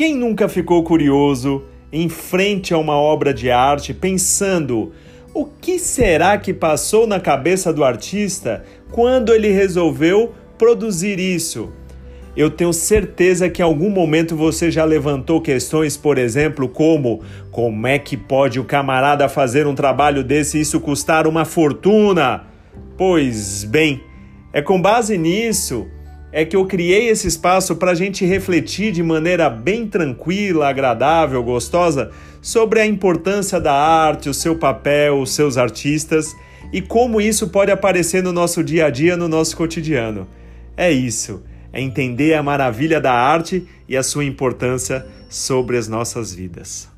Quem nunca ficou curioso em frente a uma obra de arte pensando o que será que passou na cabeça do artista quando ele resolveu produzir isso? Eu tenho certeza que em algum momento você já levantou questões, por exemplo, como como é que pode o camarada fazer um trabalho desse e isso custar uma fortuna? Pois bem, é com base nisso é que eu criei esse espaço para a gente refletir de maneira bem tranquila, agradável, gostosa sobre a importância da arte, o seu papel, os seus artistas e como isso pode aparecer no nosso dia a dia, no nosso cotidiano. É isso é entender a maravilha da arte e a sua importância sobre as nossas vidas.